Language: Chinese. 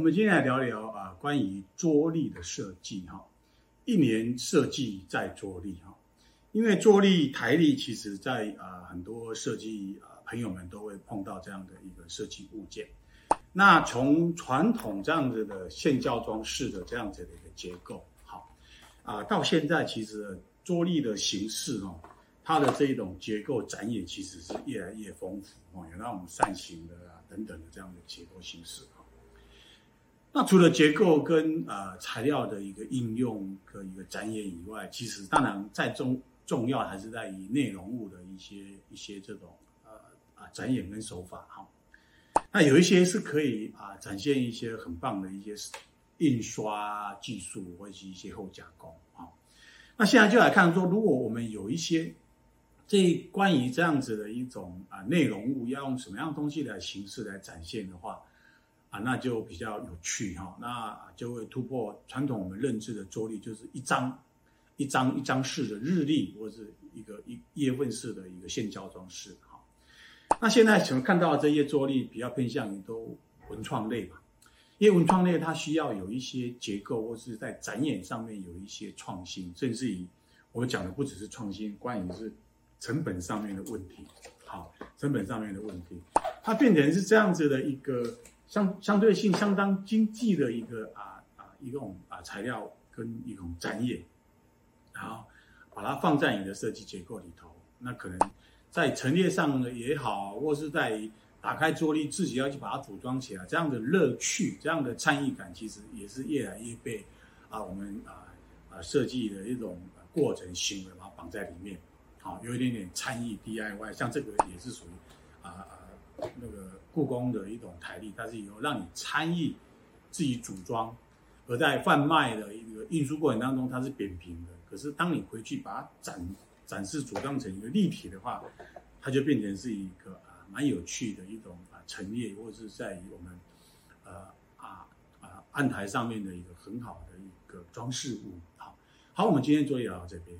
我们今天来聊聊啊，关于桌历的设计哈。一年设计在桌历哈，因为桌历台历其实在啊很多设计啊朋友们都会碰到这样的一个设计物件。那从传统这样子的线胶装饰的这样子的一个结构，好啊，到现在其实桌历的形式哦。它的这一种结构展演其实是越来越丰富哦，有那种扇形的啊等等的这样的结构形式哈。那除了结构跟呃材料的一个应用和一个展演以外，其实当然在重重要还是在于内容物的一些一些这种呃啊展演跟手法哈。那有一些是可以啊展现一些很棒的一些印刷技术或者是一些后加工啊。那现在就来看说，如果我们有一些这关于这样子的一种啊内容物，要用什么样东西来形式来展现的话，啊，那就比较有趣哈，那就会突破传统我们认知的桌历，就是一张一张一张式的日历，或者是一个一月份式的一个线胶装饰哈。那现在请看到的这些桌历比较偏向于都文创类嘛，因为文创类它需要有一些结构，或是在展演上面有一些创新，甚至于我们讲的不只是创新，关于是。成本上面的问题，好，成本上面的问题，它变成是这样子的一个相相对性相当经济的一个啊啊一种啊材料跟一种展演，然后把它放在你的设计结构里头，那可能在陈列上也好，或是在打开桌立自己要去把它组装起来，这样的乐趣，这样的参与感，其实也是越来越被啊我们啊啊设计的一种过程行为把它绑在里面。好，有一点点参与 DIY，像这个也是属于啊啊故宫的一种台历，它是有让你参与自己组装，而在贩卖的一个运输过程当中，它是扁平的。可是当你回去把它展展示组装成一个立体的话，它就变成是一个啊蛮有趣的一种啊陈列，或者是在于我们呃啊啊案台上面的一个很好的一个装饰物。好，好，我们今天作业聊到这边。